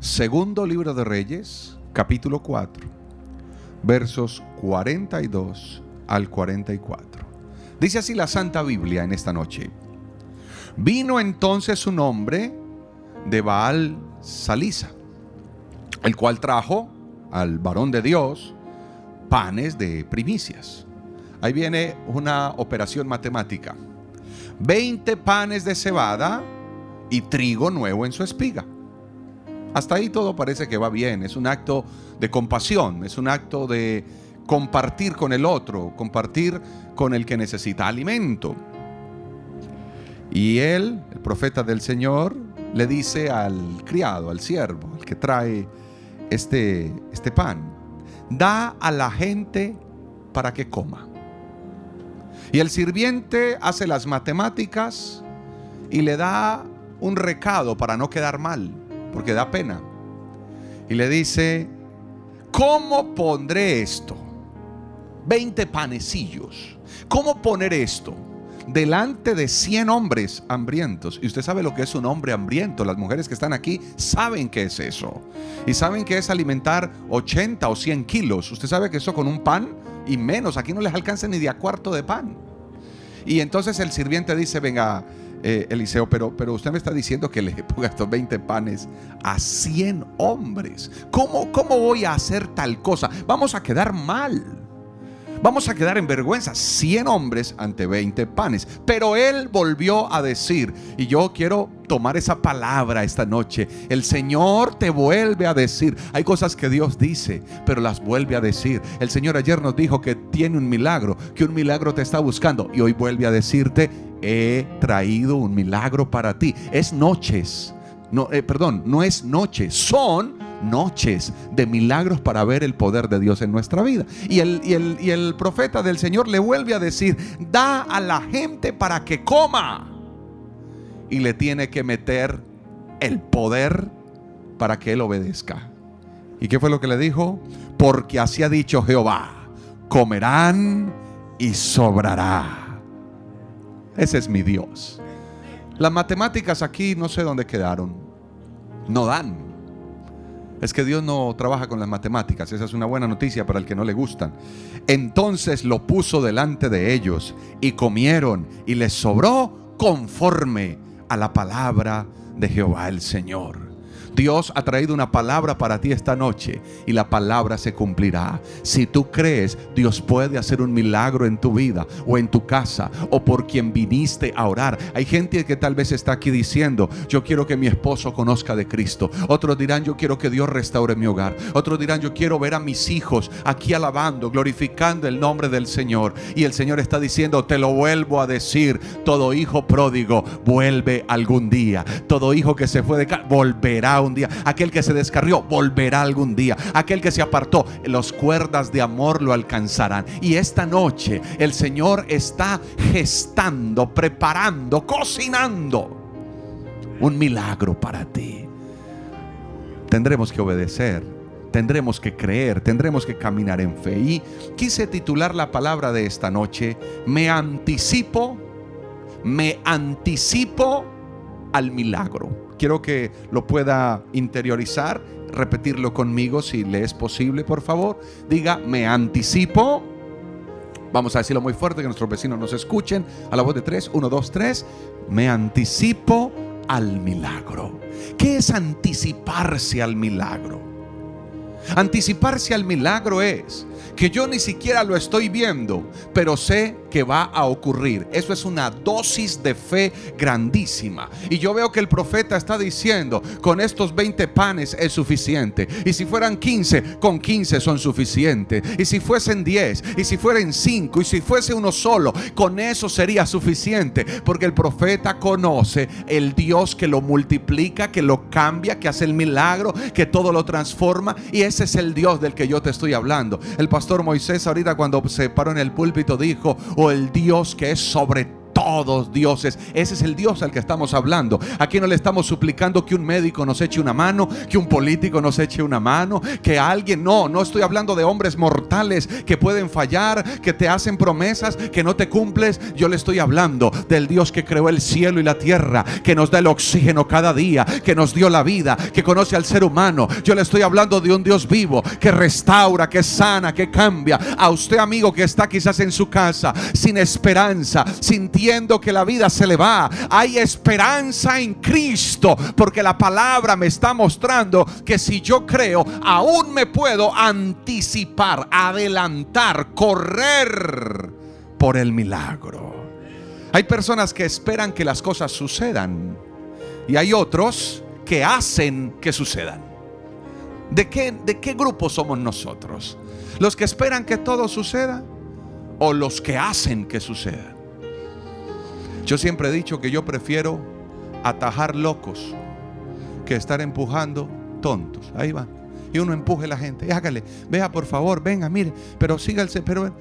Segundo libro de Reyes, capítulo 4, versos 42 al 44. Dice así la Santa Biblia en esta noche. Vino entonces un hombre de Baal Salisa, el cual trajo al varón de Dios panes de primicias. Ahí viene una operación matemática. 20 panes de cebada y trigo nuevo en su espiga. Hasta ahí todo parece que va bien. Es un acto de compasión, es un acto de compartir con el otro, compartir con el que necesita alimento. Y él, el profeta del Señor, le dice al criado, al siervo, al que trae este, este pan, da a la gente para que coma. Y el sirviente hace las matemáticas y le da un recado para no quedar mal, porque da pena. Y le dice, ¿cómo pondré esto? 20 panecillos. ¿Cómo poner esto? delante de 100 hombres hambrientos. Y usted sabe lo que es un hombre hambriento. Las mujeres que están aquí saben que es eso. Y saben que es alimentar 80 o 100 kilos. Usted sabe que eso con un pan y menos. Aquí no les alcanza ni de a cuarto de pan. Y entonces el sirviente dice, venga, eh, Eliseo, pero, pero usted me está diciendo que le ponga estos 20 panes a 100 hombres. ¿Cómo, ¿Cómo voy a hacer tal cosa? Vamos a quedar mal. Vamos a quedar en vergüenza, 100 hombres ante 20 panes. Pero él volvió a decir, y yo quiero tomar esa palabra esta noche. El Señor te vuelve a decir. Hay cosas que Dios dice, pero las vuelve a decir. El Señor ayer nos dijo que tiene un milagro, que un milagro te está buscando. Y hoy vuelve a decirte, he traído un milagro para ti. Es noches. No, eh, perdón, no es noche, son noches de milagros para ver el poder de Dios en nuestra vida. Y el, y el, profeta del Señor le vuelve a decir, da a la gente para que coma. Y le tiene que meter el poder para que él obedezca. ¿Y qué fue lo que le dijo? Porque así ha dicho Jehová, comerán y sobrará. Ese es mi Dios. Las matemáticas aquí no sé dónde quedaron. No dan es que Dios no trabaja con las matemáticas. Esa es una buena noticia para el que no le gustan. Entonces lo puso delante de ellos y comieron y les sobró conforme a la palabra de Jehová el Señor. Dios ha traído una palabra para ti esta noche y la palabra se cumplirá. Si tú crees, Dios puede hacer un milagro en tu vida o en tu casa o por quien viniste a orar. Hay gente que tal vez está aquí diciendo, yo quiero que mi esposo conozca de Cristo. Otros dirán, yo quiero que Dios restaure mi hogar. Otros dirán, yo quiero ver a mis hijos aquí alabando, glorificando el nombre del Señor. Y el Señor está diciendo, te lo vuelvo a decir, todo hijo pródigo vuelve algún día. Todo hijo que se fue de casa volverá un día. Aquel que se descarrió volverá algún día. Aquel que se apartó, las cuerdas de amor lo alcanzarán. Y esta noche el Señor está gestando, preparando, cocinando un milagro para ti. Tendremos que obedecer, tendremos que creer, tendremos que caminar en fe. Y quise titular la palabra de esta noche, me anticipo, me anticipo al milagro quiero que lo pueda interiorizar, repetirlo conmigo si le es posible, por favor. Diga, me anticipo. Vamos a decirlo muy fuerte, que nuestros vecinos nos escuchen. A la voz de tres, uno, dos, tres. Me anticipo al milagro. ¿Qué es anticiparse al milagro? Anticiparse al milagro es que yo ni siquiera lo estoy viendo, pero sé que va a ocurrir. Eso es una dosis de fe grandísima. Y yo veo que el profeta está diciendo, con estos 20 panes es suficiente. Y si fueran 15, con 15 son suficientes. Y si fuesen 10, y si fueran 5, y si fuese uno solo, con eso sería suficiente. Porque el profeta conoce el Dios que lo multiplica, que lo cambia, que hace el milagro, que todo lo transforma. Y ese es el Dios del que yo te estoy hablando. El pastor Moisés ahorita cuando se paró en el púlpito dijo, o el Dios que es sobre todos dioses. Ese es el Dios al que estamos hablando. Aquí no le estamos suplicando que un médico nos eche una mano, que un político nos eche una mano, que alguien, no, no estoy hablando de hombres mortales que pueden fallar, que te hacen promesas, que no te cumples. Yo le estoy hablando del Dios que creó el cielo y la tierra, que nos da el oxígeno cada día, que nos dio la vida, que conoce al ser humano. Yo le estoy hablando de un Dios vivo, que restaura, que sana, que cambia. A usted amigo que está quizás en su casa sin esperanza, que la vida se le va. Hay esperanza en Cristo, porque la palabra me está mostrando que si yo creo, aún me puedo anticipar, adelantar, correr por el milagro. Hay personas que esperan que las cosas sucedan y hay otros que hacen que sucedan. ¿De qué, ¿De qué grupo somos nosotros? ¿Los que esperan que todo suceda o los que hacen que suceda? Yo siempre he dicho que yo prefiero atajar locos que estar empujando tontos. Ahí va. Y uno empuje a la gente. Hágale, vea por favor, venga, mire, pero sígase, pero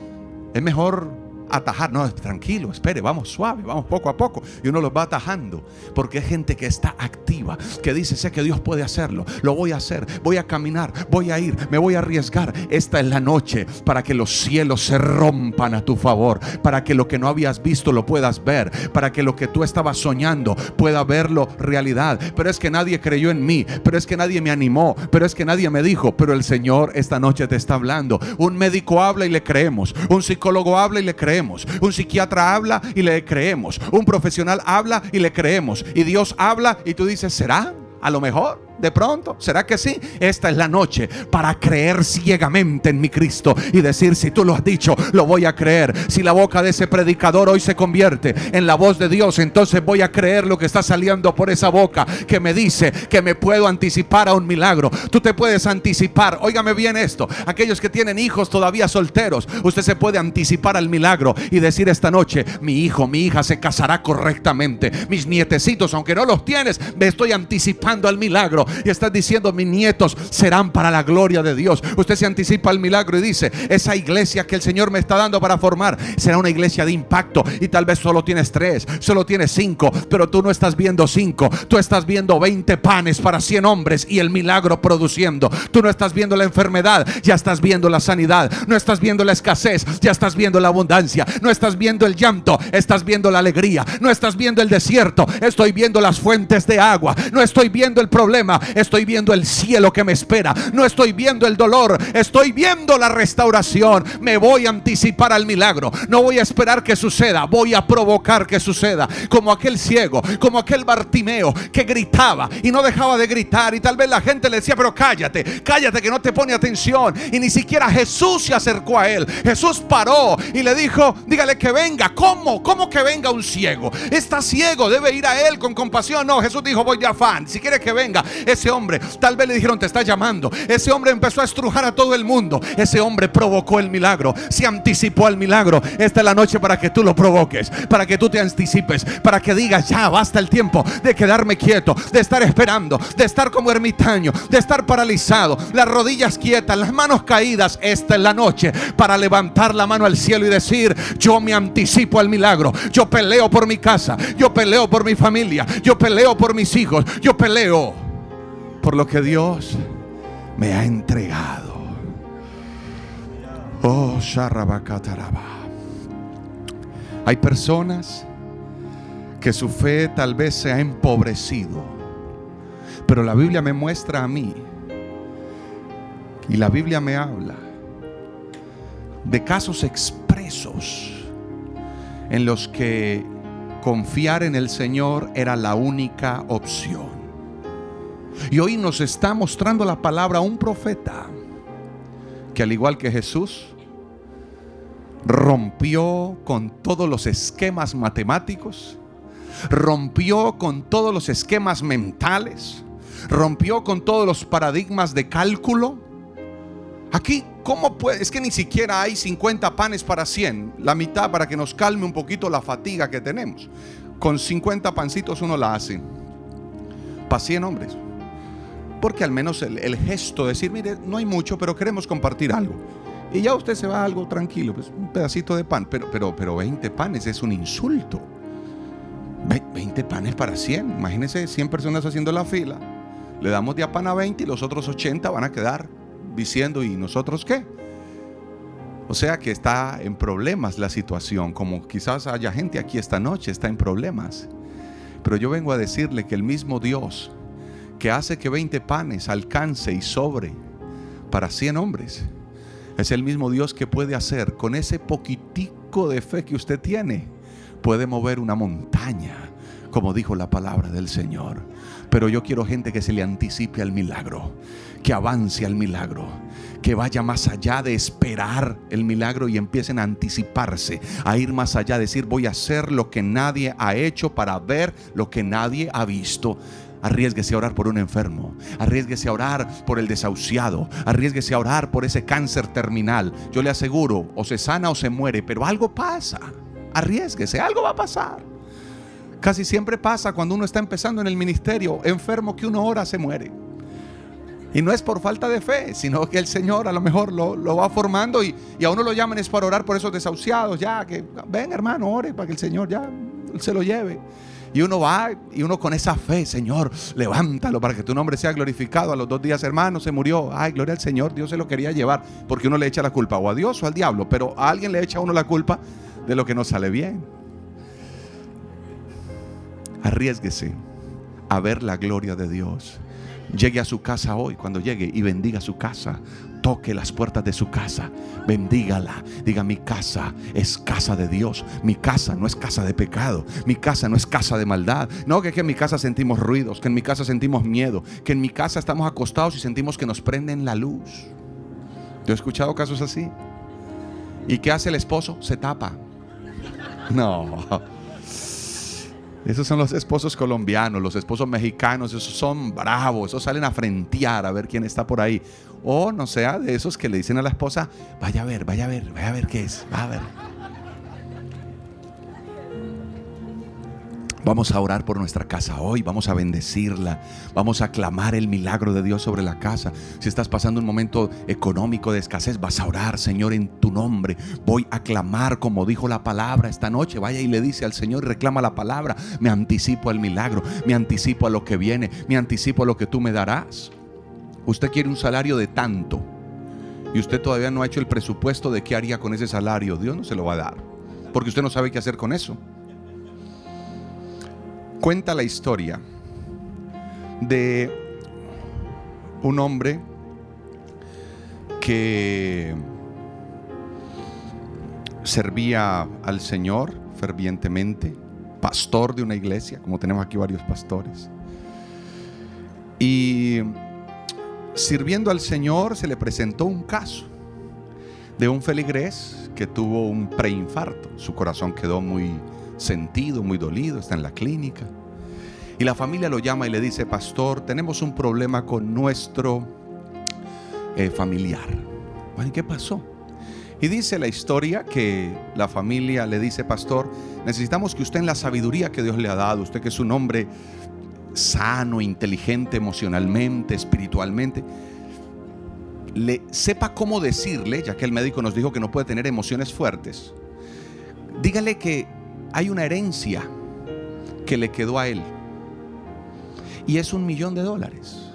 es mejor atajar. No, tranquilo, espere, vamos suave, vamos poco a poco. Y uno los va atajando. Porque hay gente que está activa, que dice, sé que Dios puede hacerlo, lo voy a hacer, voy a caminar, voy a ir, me voy a arriesgar. Esta es la noche para que los cielos se rompan a tu favor, para que lo que no habías visto lo puedas ver, para que lo que tú estabas soñando pueda verlo realidad. Pero es que nadie creyó en mí, pero es que nadie me animó, pero es que nadie me dijo, pero el Señor esta noche te está hablando. Un médico habla y le creemos, un psicólogo habla y le creemos un psiquiatra habla y le creemos. Un profesional habla y le creemos. Y Dios habla y tú dices, ¿será? A lo mejor de pronto, ¿será que sí? Esta es la noche para creer ciegamente en mi Cristo y decir, si tú lo has dicho, lo voy a creer. Si la boca de ese predicador hoy se convierte en la voz de Dios, entonces voy a creer lo que está saliendo por esa boca que me dice que me puedo anticipar a un milagro. Tú te puedes anticipar, óigame bien esto, aquellos que tienen hijos todavía solteros, usted se puede anticipar al milagro y decir esta noche, mi hijo, mi hija se casará correctamente. Mis nietecitos, aunque no los tienes, me estoy anticipando al milagro y estás diciendo, mis nietos serán para la gloria de Dios. Usted se anticipa al milagro y dice, esa iglesia que el Señor me está dando para formar será una iglesia de impacto y tal vez solo tienes tres, solo tienes cinco, pero tú no estás viendo cinco, tú estás viendo 20 panes para 100 hombres y el milagro produciendo. Tú no estás viendo la enfermedad, ya estás viendo la sanidad, no estás viendo la escasez, ya estás viendo la abundancia, no estás viendo el llanto, estás viendo la alegría, no estás viendo el desierto, estoy viendo las fuentes de agua, no estoy viendo el problema, estoy viendo el cielo que me espera, no estoy viendo el dolor, estoy viendo la restauración. Me voy a anticipar al milagro, no voy a esperar que suceda, voy a provocar que suceda. Como aquel ciego, como aquel Bartimeo que gritaba y no dejaba de gritar y tal vez la gente le decía, pero cállate, cállate que no te pone atención. Y ni siquiera Jesús se acercó a él. Jesús paró y le dijo, dígale que venga. ¿Cómo? ¿Cómo que venga un ciego? Está ciego, debe ir a él con compasión. No, Jesús dijo, voy de afán. Si quiere que venga, ese hombre, tal vez le dijeron, te está llamando. Ese hombre empezó a estrujar a todo el mundo. Ese hombre provocó el milagro, se anticipó al milagro. Esta es la noche para que tú lo provoques, para que tú te anticipes, para que digas, ya basta el tiempo de quedarme quieto, de estar esperando, de estar como ermitaño, de estar paralizado, las rodillas quietas, las manos caídas. Esta es la noche para levantar la mano al cielo y decir, yo me anticipo al milagro. Yo peleo por mi casa, yo peleo por mi familia, yo peleo por mis hijos, yo peleo por lo que Dios me ha entregado. Oh, Hay personas que su fe tal vez se ha empobrecido, pero la Biblia me muestra a mí y la Biblia me habla de casos expresos en los que confiar en el Señor era la única opción. Y hoy nos está mostrando la palabra un profeta que al igual que Jesús, rompió con todos los esquemas matemáticos, rompió con todos los esquemas mentales, rompió con todos los paradigmas de cálculo. Aquí, ¿cómo puede? Es que ni siquiera hay 50 panes para 100, la mitad para que nos calme un poquito la fatiga que tenemos. Con 50 pancitos uno la hace. Para 100 hombres. Porque al menos el, gesto de decir, mire, no hay mucho, pero queremos compartir algo. Y ya usted se va algo tranquilo, pues un pedacito de pan, pero, pero, pero 20 panes es un insulto. 20 panes para 100. Imagínense 100 personas haciendo la fila. Le damos de a pan a 20 y los otros 80 van a quedar diciendo, ¿y nosotros qué? O sea que está en problemas la situación, como quizás haya gente aquí esta noche, está en problemas. Pero yo vengo a decirle que el mismo Dios que hace que 20 panes alcance y sobre para 100 hombres, es el mismo Dios que puede hacer con ese poquitico de fe que usted tiene, puede mover una montaña, como dijo la palabra del Señor. Pero yo quiero gente que se le anticipe al milagro, que avance al milagro, que vaya más allá de esperar el milagro y empiecen a anticiparse, a ir más allá, decir voy a hacer lo que nadie ha hecho para ver lo que nadie ha visto. Arriesguese a orar por un enfermo. Arriesguese a orar por el desahuciado. Arriesguese a orar por ese cáncer terminal. Yo le aseguro, o se sana o se muere, pero algo pasa. Arriesguese, algo va a pasar. Casi siempre pasa cuando uno está empezando en el ministerio, enfermo que uno ora se muere. Y no es por falta de fe, sino que el Señor a lo mejor lo, va formando y, a uno lo llaman es para orar por esos desahuciados. Ya, que ven hermano, ore para que el Señor ya se lo lleve. Y uno va y uno con esa fe, Señor, levántalo para que tu nombre sea glorificado. A los dos días, hermano, se murió. Ay, gloria al Señor, Dios se lo quería llevar. Porque uno le echa la culpa o a Dios o al diablo. Pero a alguien le echa a uno la culpa de lo que no sale bien. Arriesguese a ver la gloria de Dios. Llegue a su casa hoy, cuando llegue, y bendiga su casa. Toque las puertas de su casa, bendígala. Diga, mi casa es casa de Dios. Mi casa no es casa de pecado. Mi casa no es casa de maldad. No, que, que en mi casa sentimos ruidos, que en mi casa sentimos miedo, que en mi casa estamos acostados y sentimos que nos prenden la luz. Yo he escuchado casos así. ¿Y qué hace el esposo? Se tapa. No. Esos son los esposos colombianos, los esposos mexicanos, esos son bravos, esos salen a frentear a ver quién está por ahí. O no sea de esos que le dicen a la esposa, vaya a ver, vaya a ver, vaya a ver qué es, va a ver. Vamos a orar por nuestra casa hoy, vamos a bendecirla, vamos a clamar el milagro de Dios sobre la casa. Si estás pasando un momento económico de escasez, vas a orar, Señor, en tu nombre. Voy a clamar como dijo la palabra esta noche. Vaya y le dice al Señor, reclama la palabra. Me anticipo al milagro, me anticipo a lo que viene, me anticipo a lo que tú me darás. Usted quiere un salario de tanto y usted todavía no ha hecho el presupuesto de qué haría con ese salario. Dios no se lo va a dar, porque usted no sabe qué hacer con eso cuenta la historia de un hombre que servía al Señor fervientemente, pastor de una iglesia, como tenemos aquí varios pastores. Y sirviendo al Señor se le presentó un caso de un feligrés que tuvo un preinfarto. Su corazón quedó muy sentido, muy dolido, está en la clínica. Y la familia lo llama y le dice, pastor, tenemos un problema con nuestro eh, familiar. Bueno, ¿y qué pasó? Y dice la historia que la familia le dice, pastor, necesitamos que usted en la sabiduría que Dios le ha dado, usted que es un hombre sano, inteligente emocionalmente, espiritualmente, le sepa cómo decirle, ya que el médico nos dijo que no puede tener emociones fuertes, dígale que hay una herencia que le quedó a él. Y es un millón de dólares.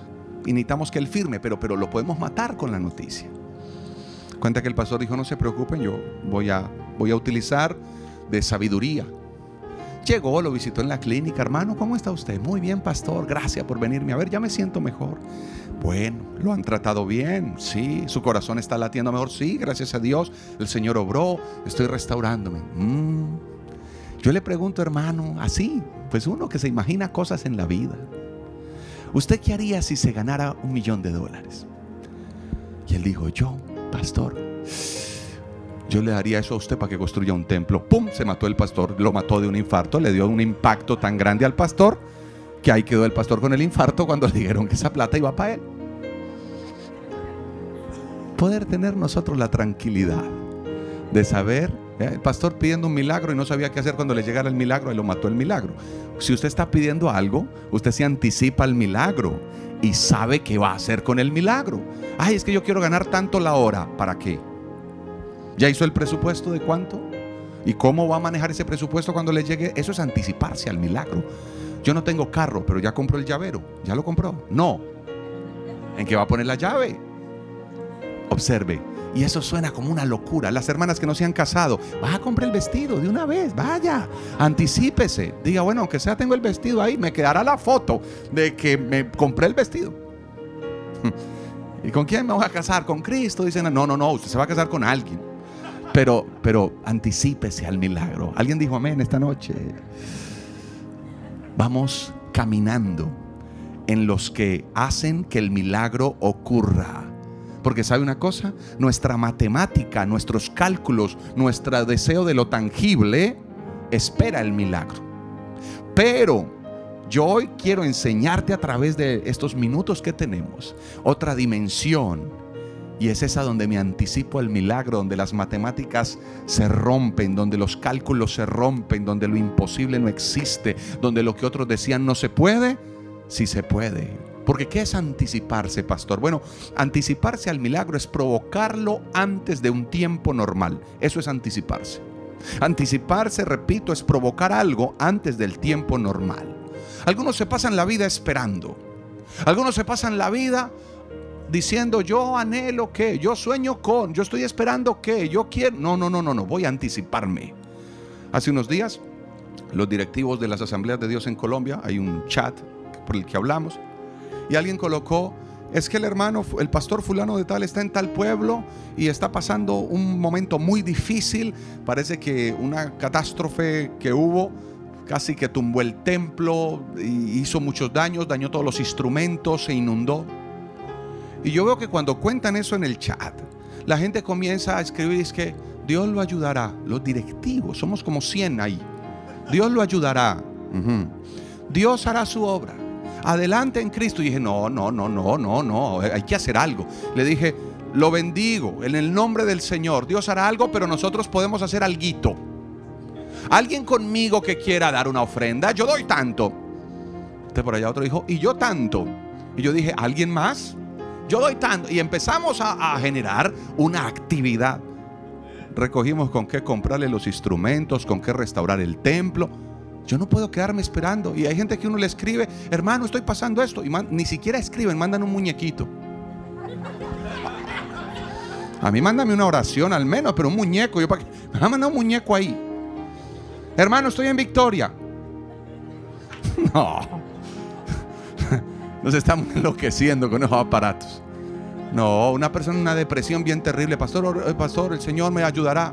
Y necesitamos que él firme, pero, pero lo podemos matar con la noticia. Cuenta que el pastor dijo, no se preocupen, yo voy a, voy a utilizar de sabiduría. Llegó, lo visitó en la clínica, hermano, ¿cómo está usted? Muy bien, pastor, gracias por venirme a ver, ya me siento mejor. Bueno, lo han tratado bien, sí, su corazón está latiendo mejor, sí, gracias a Dios, el Señor obró, estoy restaurándome. Mm. Yo le pregunto, hermano, así, pues uno que se imagina cosas en la vida. ¿Usted qué haría si se ganara un millón de dólares? Y él dijo, yo, pastor, yo le daría eso a usted para que construya un templo. ¡Pum! Se mató el pastor, lo mató de un infarto, le dio un impacto tan grande al pastor que ahí quedó el pastor con el infarto cuando le dijeron que esa plata iba para él. Poder tener nosotros la tranquilidad de saber. El pastor pidiendo un milagro y no sabía qué hacer cuando le llegara el milagro y lo mató el milagro. Si usted está pidiendo algo, usted se anticipa al milagro y sabe qué va a hacer con el milagro. Ay, es que yo quiero ganar tanto la hora. ¿Para qué? ¿Ya hizo el presupuesto de cuánto? ¿Y cómo va a manejar ese presupuesto cuando le llegue? Eso es anticiparse al milagro. Yo no tengo carro, pero ya compró el llavero. ¿Ya lo compró? No. ¿En qué va a poner la llave? Observe. Y eso suena como una locura. Las hermanas que no se han casado, vas a comprar el vestido de una vez, vaya, anticípese. Diga, bueno, aunque sea tengo el vestido ahí, me quedará la foto de que me compré el vestido. ¿Y con quién me voy a casar? Con Cristo. Dicen, no, no, no, usted se va a casar con alguien. Pero, pero anticípese al milagro. Alguien dijo amén esta noche. Vamos caminando en los que hacen que el milagro ocurra. Porque sabe una cosa, nuestra matemática, nuestros cálculos, nuestro deseo de lo tangible espera el milagro. Pero yo hoy quiero enseñarte a través de estos minutos que tenemos otra dimensión. Y es esa donde me anticipo el milagro, donde las matemáticas se rompen, donde los cálculos se rompen, donde lo imposible no existe, donde lo que otros decían no se puede, sí se puede. Porque ¿qué es anticiparse, pastor? Bueno, anticiparse al milagro es provocarlo antes de un tiempo normal. Eso es anticiparse. Anticiparse, repito, es provocar algo antes del tiempo normal. Algunos se pasan la vida esperando. Algunos se pasan la vida diciendo yo anhelo que, yo sueño con, yo estoy esperando que, yo quiero. No, no, no, no, no, voy a anticiparme. Hace unos días, los directivos de las asambleas de Dios en Colombia, hay un chat por el que hablamos, y alguien colocó, es que el hermano, el pastor fulano de tal está en tal pueblo y está pasando un momento muy difícil. Parece que una catástrofe que hubo casi que tumbó el templo, y hizo muchos daños, dañó todos los instrumentos, se inundó. Y yo veo que cuando cuentan eso en el chat, la gente comienza a escribir es que Dios lo ayudará, los directivos, somos como 100 ahí. Dios lo ayudará. Dios hará su obra adelante en Cristo. Y dije, no, no, no, no, no, no, hay que hacer algo. Le dije, lo bendigo en el nombre del Señor. Dios hará algo, pero nosotros podemos hacer algo. Alguien conmigo que quiera dar una ofrenda, yo doy tanto. Usted por allá otro dijo, y yo tanto. Y yo dije, ¿alguien más? Yo doy tanto. Y empezamos a, a generar una actividad. Recogimos con qué comprarle los instrumentos, con qué restaurar el templo. Yo no puedo quedarme esperando. Y hay gente que uno le escribe, hermano, estoy pasando esto. Y ni siquiera escriben, mandan un muñequito. A mí mándame una oración al menos, pero un muñeco. Yo? Me va a mandar un muñeco ahí. Hermano, estoy en victoria. No. Nos estamos enloqueciendo con esos aparatos. No, una persona en una depresión bien terrible. Pastor, pastor, el Señor me ayudará.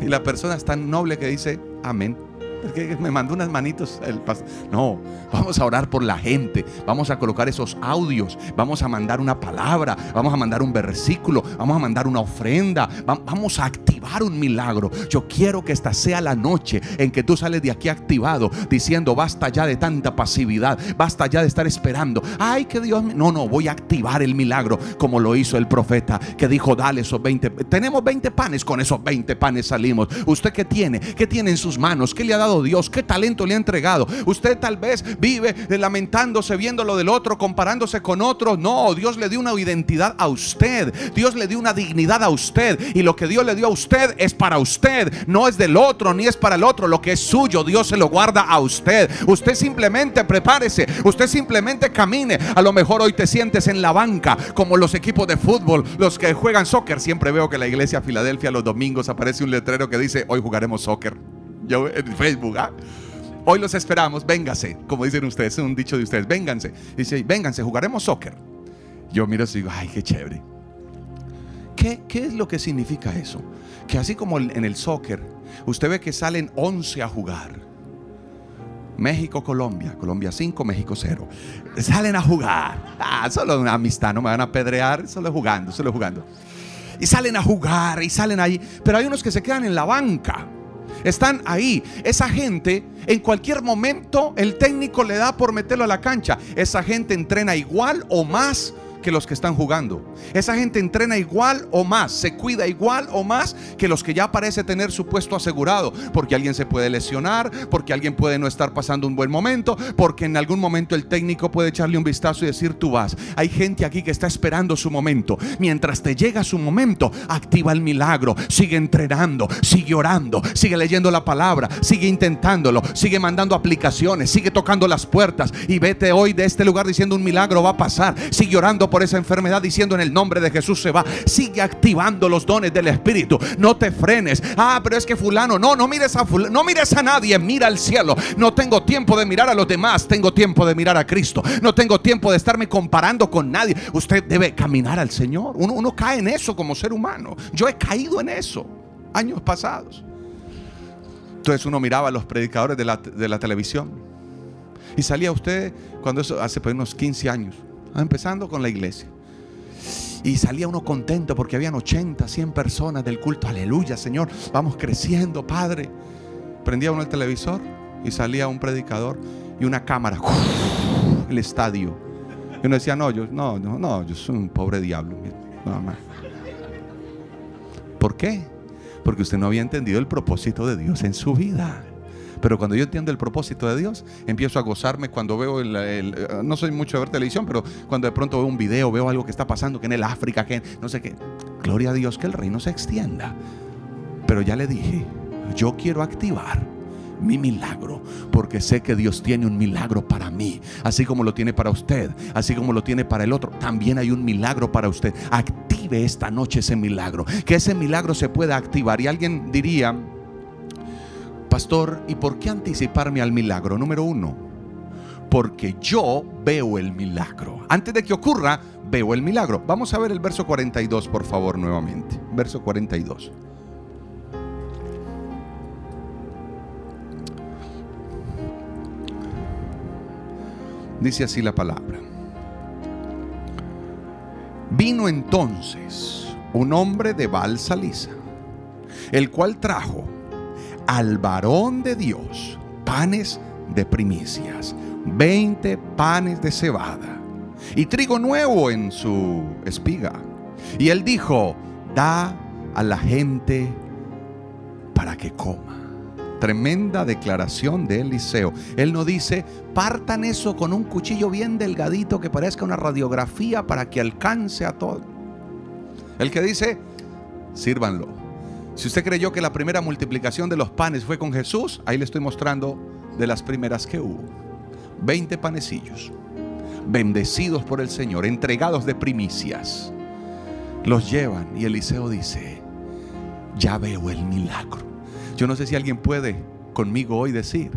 Y la persona es tan noble que dice, amén. Porque me mandó unas manitos el pastor. No, vamos a orar por la gente. Vamos a colocar esos audios. Vamos a mandar una palabra. Vamos a mandar un versículo. Vamos a mandar una ofrenda. Vamos a activar un milagro. Yo quiero que esta sea la noche en que tú sales de aquí activado diciendo basta ya de tanta pasividad. Basta ya de estar esperando. Ay, que Dios. No, no, voy a activar el milagro como lo hizo el profeta que dijo, dale esos 20. Tenemos 20 panes. Con esos 20 panes salimos. ¿Usted qué tiene? ¿Qué tiene en sus manos? ¿Qué le ha dado? Dios? ¿Qué talento le ha entregado? Usted tal vez vive lamentándose, viendo lo del otro, comparándose con otro. No, Dios le dio una identidad a usted. Dios le dio una dignidad a usted. Y lo que Dios le dio a usted es para usted. No es del otro, ni es para el otro. Lo que es suyo, Dios se lo guarda a usted. Usted simplemente prepárese. Usted simplemente camine. A lo mejor hoy te sientes en la banca, como los equipos de fútbol, los que juegan soccer. Siempre veo que la iglesia Filadelfia los domingos aparece un letrero que dice, hoy jugaremos soccer yo en Facebook, ¿ah? Hoy los esperamos, véngase, como dicen ustedes, es un dicho de ustedes, vénganse. Dice, vénganse, jugaremos soccer. Yo miro y digo, ay, qué chévere. ¿Qué, ¿Qué es lo que significa eso? Que así como en el soccer, usted ve que salen 11 a jugar. México, Colombia, Colombia 5, México 0. Salen a jugar. Ah, solo una amistad, no me van a pedrear, solo jugando, solo jugando. Y salen a jugar y salen ahí. Pero hay unos que se quedan en la banca están ahí. Esa gente, en cualquier momento, el técnico le da por meterlo a la cancha. Esa gente entrena igual o más que los que están jugando. Esa gente entrena igual o más, se cuida igual o más que los que ya parece tener su puesto asegurado, porque alguien se puede lesionar, porque alguien puede no estar pasando un buen momento, porque en algún momento el técnico puede echarle un vistazo y decir tú vas. Hay gente aquí que está esperando su momento. Mientras te llega su momento, activa el milagro, sigue entrenando, sigue orando, sigue leyendo la palabra, sigue intentándolo, sigue mandando aplicaciones, sigue tocando las puertas y vete hoy de este lugar diciendo un milagro va a pasar. Sigue orando por esa enfermedad diciendo en el nombre de Jesús se va. Sigue activando los dones del Espíritu. No te frenes. Ah, pero es que fulano, no, no mires a fulano, no mires a nadie, mira al cielo. No tengo tiempo de mirar a los demás, tengo tiempo de mirar a Cristo. No tengo tiempo de estarme comparando con nadie. Usted debe caminar al Señor. Uno, uno cae en eso como ser humano. Yo he caído en eso años pasados. Entonces uno miraba a los predicadores de la, de la televisión y salía usted cuando eso hace pues, unos 15 años, empezando con la iglesia. Y salía uno contento porque habían 80, 100 personas del culto. Aleluya, Señor. Vamos creciendo, Padre. Prendía uno el televisor y salía un predicador y una cámara. El estadio. Y uno decía, no, yo, no, no, no, yo soy un pobre diablo. Nada más. ¿Por qué? Porque usted no había entendido el propósito de Dios en su vida. Pero cuando yo entiendo el propósito de Dios, empiezo a gozarme cuando veo el, no soy mucho de ver televisión, pero cuando de pronto veo un video, veo algo que está pasando, que en el África, que no sé qué. Gloria a Dios que el reino se extienda. Pero ya le dije, yo quiero activar mi milagro, porque sé que Dios tiene un milagro para mí, así como lo tiene para usted, así como lo tiene para el otro, también hay un milagro para usted. Active esta noche ese milagro, que ese milagro se pueda activar. Y alguien diría, pastor, ¿y por qué anticiparme al milagro? Número uno, porque yo veo el milagro. Antes de que ocurra, veo el milagro. Vamos a ver el verso 42, por favor, nuevamente. Verso 42. Dice así la palabra. Vino entonces un hombre de Balsalisa, el cual trajo al varón de Dios panes de primicias, 20 panes de cebada y trigo nuevo en su espiga. Y él dijo, da a la gente para que coma. Tremenda declaración de Eliseo. Él no dice, partan eso con un cuchillo bien delgadito que parezca una radiografía para que alcance a todo. El que dice, sírvanlo. Si usted creyó que la primera multiplicación de los panes fue con Jesús, ahí le estoy mostrando de las primeras que hubo. 20 panecillos, bendecidos por el Señor, entregados de primicias. Los llevan y Eliseo dice, ya veo el milagro. Yo no sé si alguien puede conmigo hoy decir,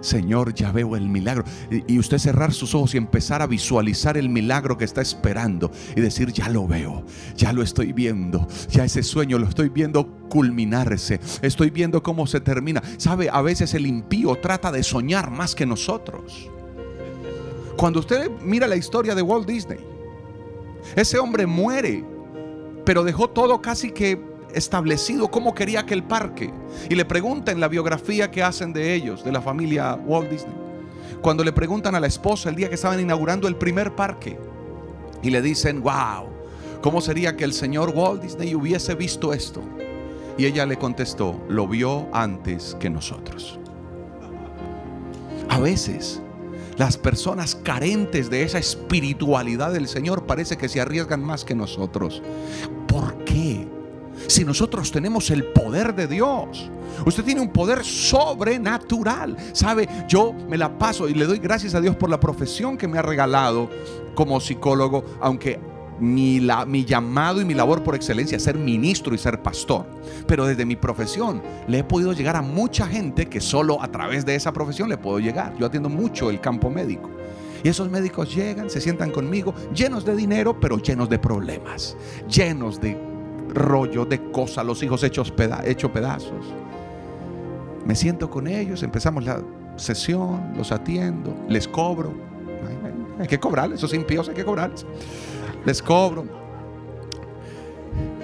Señor, ya veo el milagro. Y usted cerrar sus ojos y empezar a visualizar el milagro que está esperando y decir, ya lo veo, ya lo estoy viendo, ya ese sueño lo estoy viendo culminarse, estoy viendo cómo se termina. Sabe, a veces el impío trata de soñar más que nosotros. Cuando usted mira la historia de Walt Disney, ese hombre muere, pero dejó todo casi que establecido cómo quería que el parque. Y le preguntan la biografía que hacen de ellos, de la familia Walt Disney. Cuando le preguntan a la esposa el día que estaban inaugurando el primer parque y le dicen, wow, ¿cómo sería que el señor Walt Disney hubiese visto esto? Y ella le contestó, lo vio antes que nosotros. A veces las personas carentes de esa espiritualidad del Señor parece que se arriesgan más que nosotros. ¿Por qué? Si nosotros tenemos el poder de Dios. Usted tiene un poder sobrenatural. Sabe, yo me la paso y le doy gracias a Dios por la profesión que me ha regalado como psicólogo, aunque mi, la, mi, llamado y mi labor por excelencia es ser ministro y ser pastor. Pero desde mi profesión le he podido llegar a mucha gente que solo a través de esa profesión le puedo llegar. Yo atiendo mucho el campo médico. Y esos médicos llegan, se sientan conmigo, llenos de dinero, pero llenos de problemas, llenos de rollo de cosas, los hijos hechos, pedazos. Me siento con ellos, empezamos la sesión, los atiendo, les cobro. Hay que cobrarles, esos impíos hay que cobrarles. Les cobro.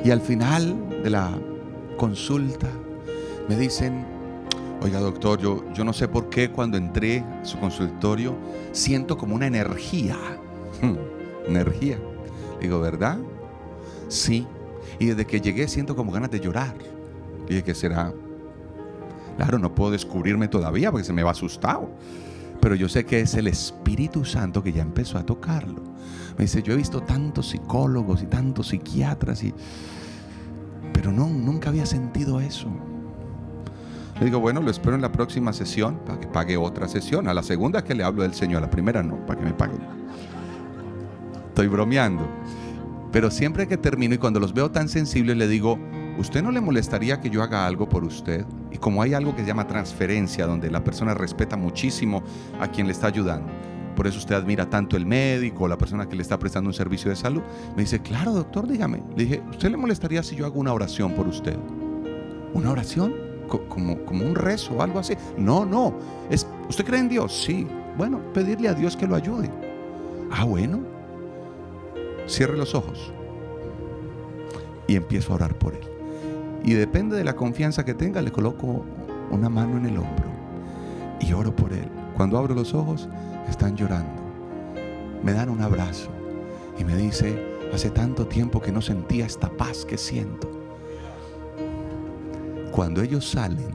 Y al final de la consulta me dicen, oiga doctor, yo, yo no sé por qué cuando entré a su consultorio siento como una energía. Energía. Digo, ¿verdad? Sí. Y desde que llegué siento como ganas de llorar. Y dije, ¿qué será? Claro, no puedo descubrirme todavía porque se me va asustado. Pero yo sé que es el Espíritu Santo que ya empezó a tocarlo. Me dice, yo he visto tantos psicólogos y tantos psiquiatras y... Pero no, nunca había sentido eso. Le digo, bueno, lo espero en la próxima sesión para que pague otra sesión. A la segunda que le hablo del Señor, a la primera no, para que me pague. Estoy bromeando. Pero siempre que termino y cuando los veo tan sensibles, le digo, ¿usted no le molestaría que yo haga algo por usted? Y como hay algo que se llama transferencia, donde la persona respeta muchísimo a quien le está ayudando. Por eso usted admira tanto el médico o la persona que le está prestando un servicio de salud. Me dice, claro, doctor, dígame. Le dije, ¿usted le molestaría si yo hago una oración por usted? ¿Una oración? Como, como un rezo o algo así. No, no. Es, ¿Usted cree en Dios? Sí. Bueno, pedirle a Dios que lo ayude. Ah, bueno. Cierre los ojos. Y empiezo a orar por él. Y depende de la confianza que tenga, le coloco una mano en el hombro y oro por él. Cuando abro los ojos, están llorando. Me dan un abrazo y me dice, hace tanto tiempo que no sentía esta paz que siento. Cuando ellos salen,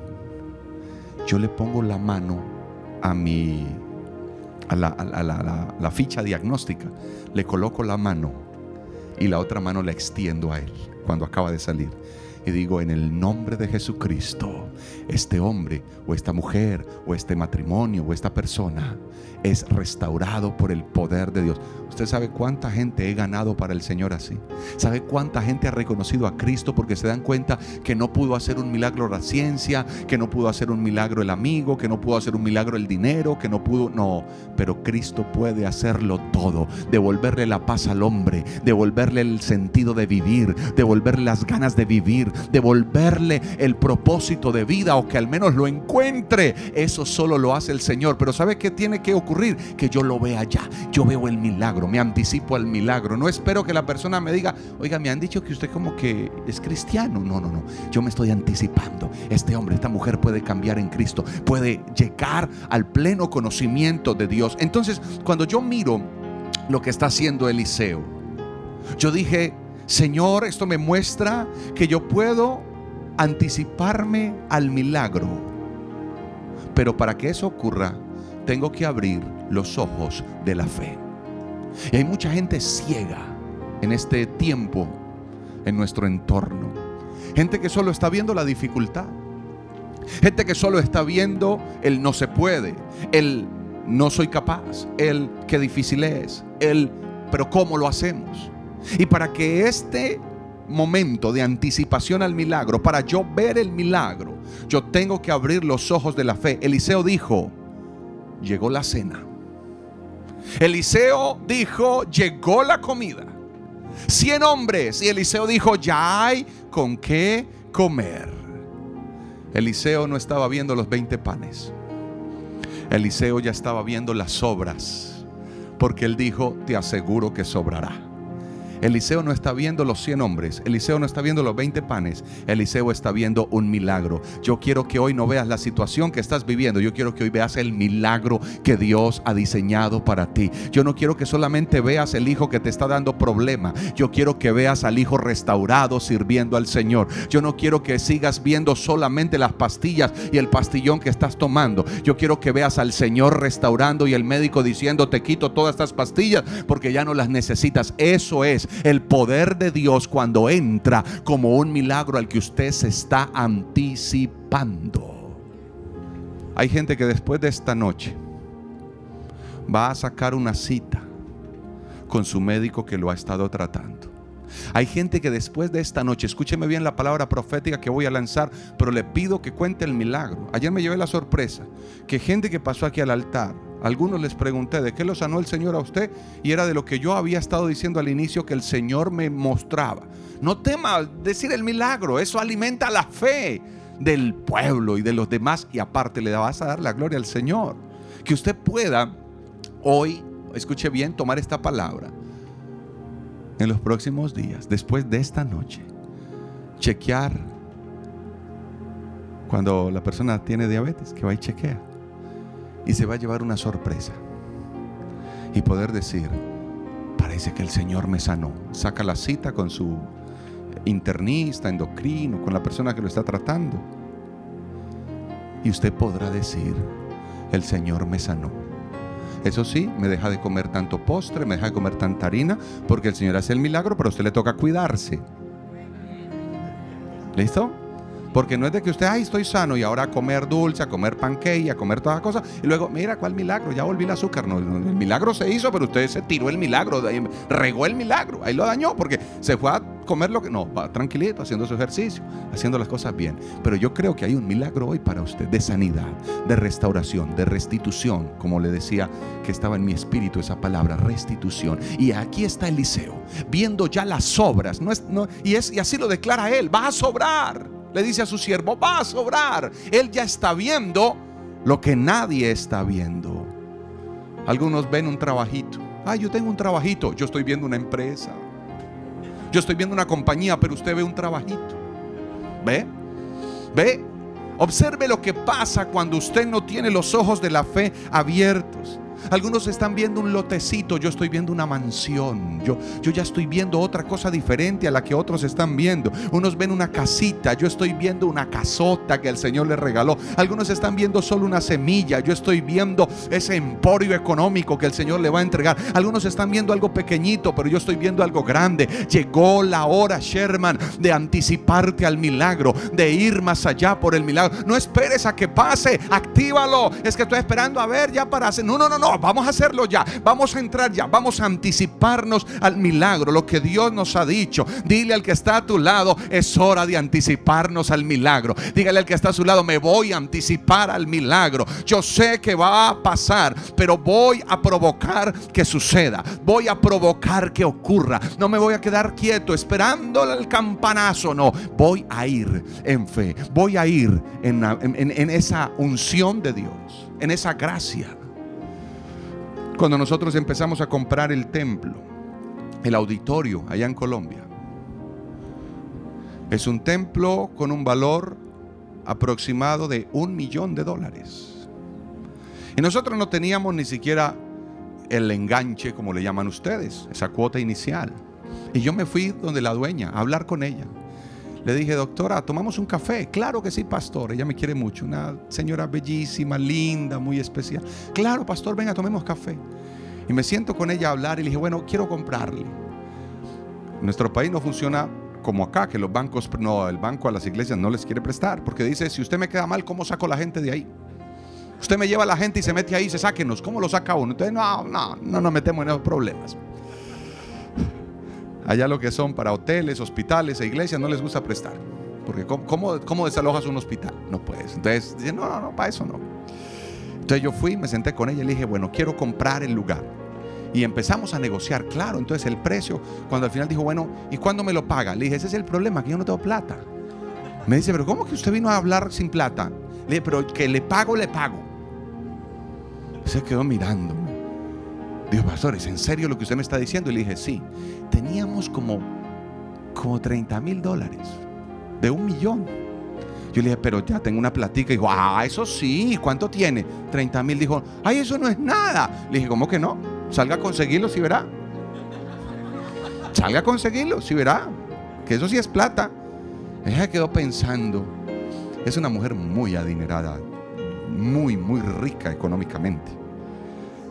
yo le pongo la mano a mi a la, la ficha diagnóstica, le coloco la mano y la otra mano la extiendo a él cuando acaba de salir y digo en el nombre de Jesucristo, este hombre o esta mujer o este matrimonio o esta persona es restaurado por el poder de Dios. Usted sabe cuánta gente he ganado para el Señor así. ¿Sabe cuánta gente ha reconocido a Cristo porque se dan cuenta que no pudo hacer un milagro la ciencia, que no pudo hacer un milagro el amigo, que no pudo hacer un milagro el dinero, que no pudo, no, pero Cristo puede hacerlo todo, devolverle la paz al hombre, devolverle el sentido de vivir, devolverle las ganas de vivir, devolverle el propósito de vida o que al menos lo encuentre. Eso solo lo hace el Señor, pero ¿sabe qué tiene que ocurrir? Que yo lo vea ya, yo veo el milagro me anticipo al milagro. No espero que la persona me diga, oiga, me han dicho que usted como que es cristiano. No, no, no. Yo me estoy anticipando. Este hombre, esta mujer puede cambiar en Cristo, puede llegar al pleno conocimiento de Dios. Entonces, cuando yo miro lo que está haciendo Eliseo, yo dije, Señor, esto me muestra que yo puedo anticiparme al milagro. Pero para que eso ocurra, tengo que abrir los ojos de la fe. Y hay mucha gente ciega en este tiempo, en nuestro entorno. Gente que solo está viendo la dificultad. Gente que solo está viendo el no se puede, el no soy capaz, el qué difícil es, el pero cómo lo hacemos. Y para que este momento de anticipación al milagro, para yo ver el milagro, yo tengo que abrir los ojos de la fe. Eliseo dijo, llegó la cena. Eliseo dijo, llegó la comida. Cien hombres. Y Eliseo dijo, ya hay con qué comer. Eliseo no estaba viendo los 20 panes. Eliseo ya estaba viendo las sobras. Porque él dijo, te aseguro que sobrará. Eliseo no está viendo los 100 hombres, Eliseo no está viendo los 20 panes, Eliseo está viendo un milagro. Yo quiero que hoy no veas la situación que estás viviendo, yo quiero que hoy veas el milagro que Dios ha diseñado para ti. Yo no quiero que solamente veas el hijo que te está dando problema, yo quiero que veas al hijo restaurado sirviendo al Señor. Yo no quiero que sigas viendo solamente las pastillas y el pastillón que estás tomando. Yo quiero que veas al Señor restaurando y el médico diciendo, te quito todas estas pastillas porque ya no las necesitas. Eso es el poder de Dios cuando entra como un milagro al que usted se está anticipando. Hay gente que después de esta noche va a sacar una cita con su médico que lo ha estado tratando. Hay gente que después de esta noche, escúcheme bien la palabra profética que voy a lanzar, pero le pido que cuente el milagro. Ayer me llevé la sorpresa que gente que pasó aquí al altar, algunos les pregunté, ¿de qué lo sanó el Señor a usted? Y era de lo que yo había estado diciendo al inicio que el Señor me mostraba. No tema decir el milagro, eso alimenta la fe del pueblo y de los demás y aparte le vas a dar la gloria al Señor. Que usted pueda hoy, escuche bien, tomar esta palabra en los próximos días, después de esta noche, chequear cuando la persona tiene diabetes, que va y chequea y se va a llevar una sorpresa. Y poder decir, para Dice que el Señor me sanó. Saca la cita con su internista, endocrino, con la persona que lo está tratando. Y usted podrá decir, el Señor me sanó. Eso sí, me deja de comer tanto postre, me deja de comer tanta harina, porque el Señor hace el milagro, pero a usted le toca cuidarse. ¿Listo? Porque no es de que usted, ay, estoy sano y ahora a comer dulce, a comer panqueque, a comer todas las cosas. Y luego, mira, ¿cuál milagro? Ya volví el azúcar. No, el milagro se hizo, pero usted se tiró el milagro, regó el milagro. Ahí lo dañó porque se fue a comer lo que. No, va tranquilito, haciendo su ejercicio, haciendo las cosas bien. Pero yo creo que hay un milagro hoy para usted de sanidad, de restauración, de restitución. Como le decía que estaba en mi espíritu esa palabra, restitución. Y aquí está Eliseo, viendo ya las obras. No es, no, y, es, y así lo declara él: va a sobrar le dice a su siervo, va a sobrar. Él ya está viendo lo que nadie está viendo. Algunos ven un trabajito. Ah, yo tengo un trabajito. Yo estoy viendo una empresa. Yo estoy viendo una compañía, pero usted ve un trabajito. ¿Ve? ¿Ve? Observe lo que pasa cuando usted no tiene los ojos de la fe abiertos. Algunos están viendo un lotecito, yo estoy viendo una mansión. Yo, yo ya estoy viendo otra cosa diferente a la que otros están viendo. Unos ven una casita, yo estoy viendo una casota que el Señor le regaló. Algunos están viendo solo una semilla, yo estoy viendo ese emporio económico que el Señor le va a entregar. Algunos están viendo algo pequeñito, pero yo estoy viendo algo grande. Llegó la hora, Sherman, de anticiparte al milagro, de ir más allá por el milagro. No esperes a que pase, actívalo. Es que estoy esperando a ver ya para hacer. No, no, no, no vamos a hacerlo ya, vamos a entrar ya, vamos a anticiparnos al milagro, lo que Dios nos ha dicho. Dile al que está a tu lado, es hora de anticiparnos al milagro. Dígale al que está a su lado, me voy a anticipar al milagro. Yo sé que va a pasar, pero voy a provocar que suceda. Voy a provocar que ocurra. No me voy a quedar quieto esperando el campanazo, no. Voy a ir en fe, voy a ir en, en esa unción de Dios, en esa gracia. Cuando nosotros empezamos a comprar el templo, el auditorio allá en Colombia, es un templo con un valor aproximado de un millón de dólares. Y nosotros no teníamos ni siquiera el enganche, como le llaman ustedes, esa cuota inicial. Y yo me fui donde la dueña a hablar con ella. Le dije, doctora, tomamos un café. Claro que sí, pastor. Ella me quiere mucho. Una señora bellísima, linda, muy especial. Claro, pastor, venga, tomemos café. Y me siento con ella a hablar y le dije, bueno, quiero comprarle. Nuestro país no funciona como acá, que los bancos, no, el banco a las iglesias no les quiere prestar, porque dice, si usted me queda mal, ¿cómo saco la gente de ahí? Usted me lleva a la gente y se mete ahí se sáquenos, ¿cómo lo saca uno? Entonces, no, no, no nos metemos en esos problemas. Allá lo que son para hoteles, hospitales e iglesias no les gusta prestar. Porque ¿cómo, cómo, desalojas un hospital? No puedes. Entonces dicen, no, no, no, para eso no. Entonces yo fui, me senté con ella y le dije, bueno, quiero comprar el lugar. Y empezamos a negociar, claro, entonces el precio, cuando al final dijo, bueno, ¿y cuándo me lo paga? Le dije, ese es el problema, que yo no tengo plata. Me dice, pero ¿cómo que usted vino a hablar sin plata? Le dije, pero que le pago, le pago. Se quedó mirando. Dijo, pastor, ¿es en serio lo que usted me está diciendo? Y le dije, sí. Teníamos como, como 30 mil dólares de un millón. Yo le dije, pero ya tengo una platica. Y dijo, ah, eso sí, ¿cuánto tiene? 30 mil. Dijo, ay, eso no es nada. Le dije, ¿cómo que no? Salga a conseguirlo si verá. Salga a conseguirlo si verá. Que eso sí es plata. Ella quedó pensando. Es una mujer muy adinerada, muy, muy rica económicamente.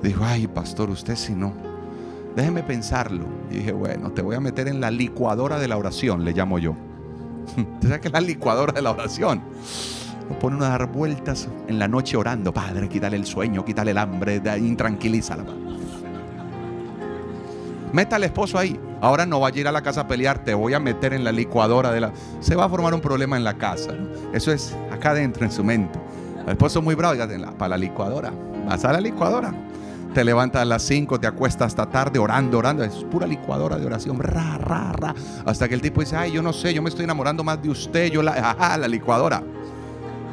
Dijo, ay, pastor, usted si no. Déjeme pensarlo. Y dije, bueno, te voy a meter en la licuadora de la oración, le llamo yo. ¿Te sabes que es la licuadora de la oración? Lo pone a dar vueltas en la noche orando. Padre, quítale el sueño, quítale el hambre, intranquilízala. Meta al esposo ahí. Ahora no vaya a ir a la casa a pelear, te voy a meter en la licuadora de la. Se va a formar un problema en la casa. Eso es acá adentro, en su mente. El esposo es muy bravo, para la licuadora. Vas a la licuadora. Te levantas a las 5, te acuestas hasta tarde orando, orando. Es pura licuadora de oración. Ra, ra, ra. Hasta que el tipo dice, ay, yo no sé, yo me estoy enamorando más de usted. Yo la, ajá, la licuadora.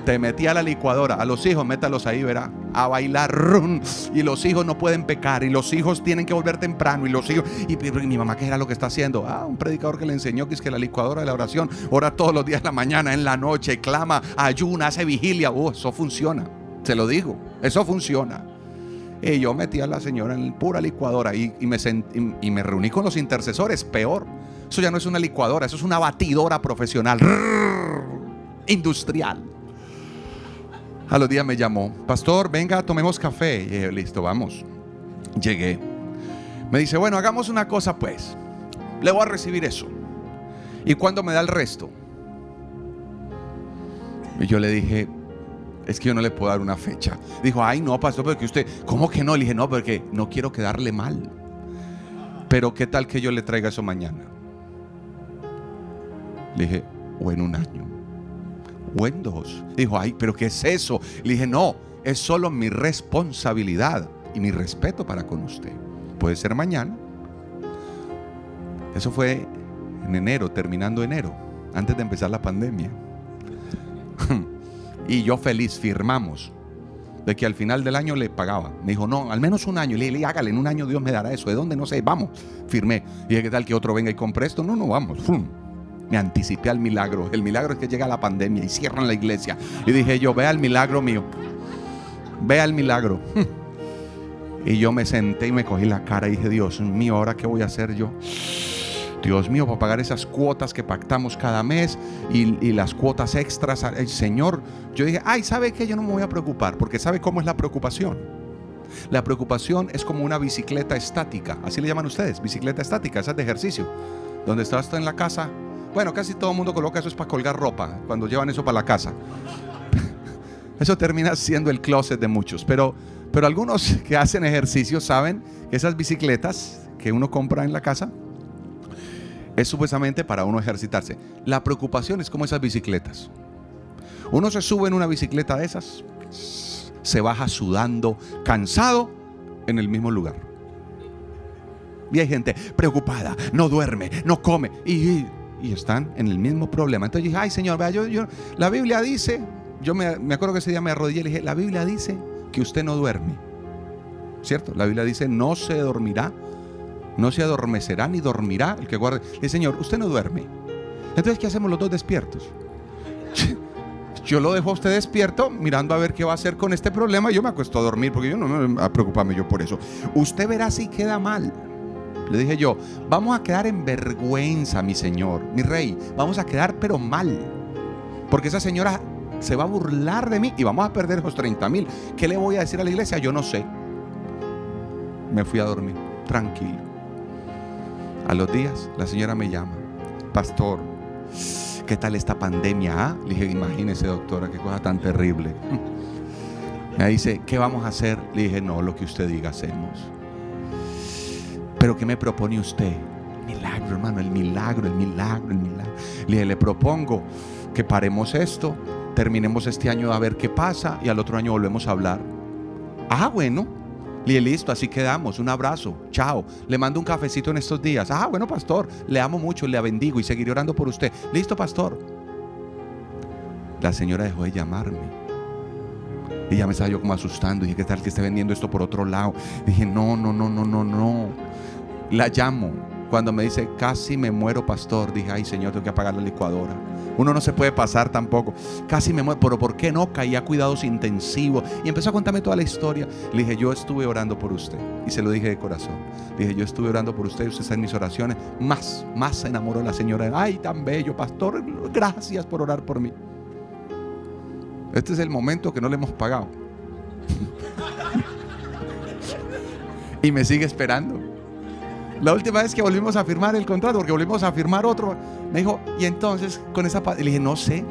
Te metí a la licuadora. A los hijos, métalos ahí, verá. A bailar. Rum, y los hijos no pueden pecar. Y los hijos tienen que volver temprano. Y los hijos. Y, mi mamá, ¿qué era lo que está haciendo? Ah, un predicador que le enseñó que es que la licuadora de la oración ora todos los días, en la mañana, en la noche, clama, ayuna, hace vigilia. Oh, eso funciona. Se lo digo. Eso funciona. Y yo metí a la señora en pura licuadora y, me, reuní con los intercesores, peor. Eso ya no es una licuadora, eso es una batidora profesional, industrial. A los días me llamó, pastor, venga, tomemos café. Y dije, listo, vamos. Llegué. Me dice, bueno, hagamos una cosa pues. Le voy a recibir eso. ¿Y cuándo me da el resto? Y yo le dije, es que yo no le puedo dar una fecha. Dijo, ay, no, pastor, porque usted, ¿cómo que no? Le dije, no, porque no quiero quedarle mal. Pero ¿qué tal que yo le traiga eso mañana? Le dije, o en un año, o en dos. Dijo, ay, pero ¿qué es eso? Le dije, no, es solo mi responsabilidad y mi respeto para con usted. Puede ser mañana. Eso fue en enero, terminando enero, antes de empezar la pandemia. y yo feliz, firmamos de que al final del año le pagaba. Me dijo, no, al menos un año. Le dije, hágale, en un año Dios me dará eso. ¿De dónde? No sé, vamos. Firmé. Y dije, ¿qué tal que otro venga y compre esto? No, no, vamos. Me anticipé al milagro. El milagro es que llega la pandemia y cierran la iglesia. Y dije yo, vea el milagro mío. Vea el milagro. Y yo me senté y me cogí la cara y dije, Dios mío, ¿ahora qué voy a hacer yo? Dios mío, para pagar esas cuotas que pactamos cada mes y, las cuotas extras. El Señor, yo dije, ay, ¿sabe qué? Yo no me voy a preocupar, porque ¿sabe cómo es la preocupación? La preocupación es como una bicicleta estática, así le llaman ustedes, bicicleta estática, esa es de ejercicio, donde estás en la casa. Bueno, casi todo el mundo coloca eso es para colgar ropa, cuando llevan eso para la casa. Eso termina siendo el closet de muchos, pero, pero algunos que hacen ejercicio saben que esas bicicletas que uno compra en la casa, es supuestamente para uno ejercitarse. La preocupación es como esas bicicletas. Uno se sube en una bicicleta de esas, se baja sudando, cansado, en el mismo lugar. Y hay gente preocupada, no duerme, no come y, están en el mismo problema. Entonces dije, ay Señor, vea, yo, yo, la Biblia dice, yo me, me acuerdo que ese día me arrodillé y le dije, la Biblia dice que usted no duerme. ¿Cierto? La Biblia dice, no se dormirá no se adormecerá ni dormirá el que guarde. El Señor, usted no duerme. Entonces, ¿qué hacemos los dos despiertos? Yo lo dejo a usted despierto mirando a ver qué va a hacer con este problema. Yo me acuesto a dormir porque yo no me preocuparme yo por eso. Usted verá si queda mal. Le dije yo, vamos a quedar en vergüenza, mi señor, mi rey. Vamos a quedar pero mal. Porque esa señora se va a burlar de mí y vamos a perder esos 30 mil. ¿Qué le voy a decir a la iglesia? Yo no sé. Me fui a dormir, tranquilo. A los días, la señora me llama, pastor, ¿qué tal esta pandemia? Ah? Le dije, imagínese doctora, qué cosa tan terrible. Me dice, ¿qué vamos a hacer? Le dije, no, lo que usted diga hacemos. Pero ¿qué me propone usted? milagro, hermano, el milagro, el milagro, el milagro. Le dije, le propongo que paremos esto, terminemos este año a ver qué pasa y al otro año volvemos a hablar. Ah, bueno. Y listo, así quedamos. Un abrazo. Chao. Le mando un cafecito en estos días. Ah, bueno, pastor. Le amo mucho, le bendigo y seguiré orando por usted. Listo, pastor. La señora dejó de llamarme. Y ya me estaba yo como asustando. Dije, ¿qué tal que esté vendiendo esto por otro lado? Dije, no, no, no, no, no, no. La llamo. Cuando me dice, casi me muero, pastor. Dije, ay, Señor, tengo que apagar la licuadora. Uno no se puede pasar tampoco. Casi me muero, pero ¿por qué no? Caía cuidados intensivos. Y empezó a contarme toda la historia. Le dije, yo estuve orando por usted. Y se lo dije de corazón. Dije, yo estuve orando por usted. Usted está en mis oraciones. Más, más se enamoró la señora. Ay, tan bello, pastor. Gracias por orar por mí. Este es el momento que no le hemos pagado. y me sigue esperando. La última vez que volvimos a firmar el contrato, porque volvimos a firmar otro, me dijo, y entonces con esa... Le dije, no sé.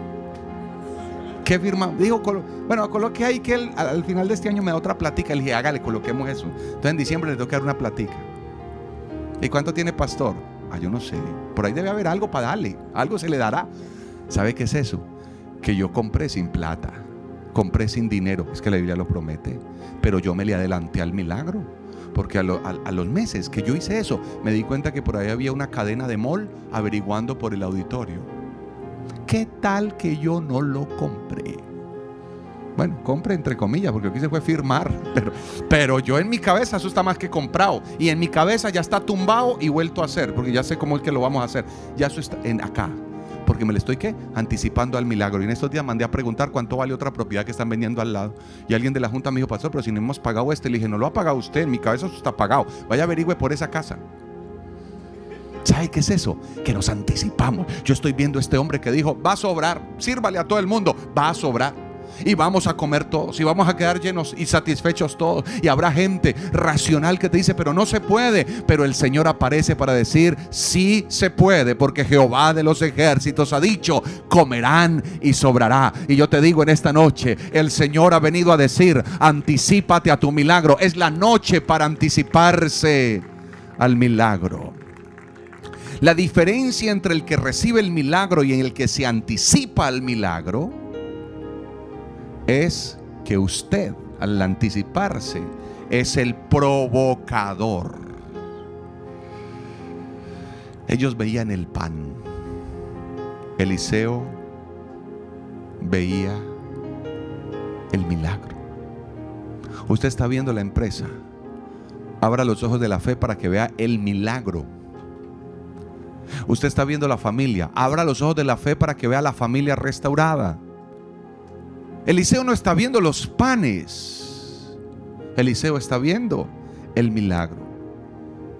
¿Qué firma? Dijo, bueno, coloque ahí que él, al final de este año me da otra platica. Le dije, hágale, coloquemos eso. Entonces en diciembre le tengo que dar una platica. ¿Y cuánto tiene pastor? Ah, yo no sé. Por ahí debe haber algo para darle. Algo se le dará. ¿Sabe qué es eso? Que yo compré sin plata. Compré sin dinero. Es que la Biblia lo promete. Pero yo me le adelanté al milagro. Porque a, los meses que yo hice eso, me di cuenta que por ahí había una cadena de mall averiguando por el auditorio. ¿Qué tal que yo no lo compré? Bueno, compré entre comillas, porque que hice fue firmar. Pero, pero yo en mi cabeza eso está más que comprado. Y en mi cabeza ya está tumbado y vuelto a hacer, porque ya sé cómo es que lo vamos a hacer. Ya eso está en acá. Porque me le estoy ¿qué? anticipando al milagro. Y en estos días mandé a preguntar cuánto vale otra propiedad que están vendiendo al lado. Y alguien de la junta me dijo, pastor, pero si no hemos pagado este, le dije, no lo ha pagado usted, en mi cabeza está pagado. Vaya averigüe por esa casa. ¿Sabe qué es eso? Que nos anticipamos. Yo estoy viendo a este hombre que dijo, va a sobrar, sírvale a todo el mundo, va a sobrar. Y vamos a comer todos, y vamos a quedar llenos y satisfechos todos. Y habrá gente racional que te dice, pero no se puede. Pero el Señor aparece para decir, sí se puede, porque Jehová de los ejércitos ha dicho, comerán y sobrará. Y yo te digo en esta noche, el Señor ha venido a decir, anticipate a tu milagro. Es la noche para anticiparse al milagro. La diferencia entre el que recibe el milagro y el que se anticipa al milagro es que usted, al anticiparse, es el provocador. Ellos veían el pan. Eliseo veía el milagro. Usted está viendo la empresa. Abra los ojos de la fe para que vea el milagro. Usted está viendo la familia. Abra los ojos de la fe para que vea la familia restaurada. Eliseo no está viendo los panes. Eliseo está viendo el milagro.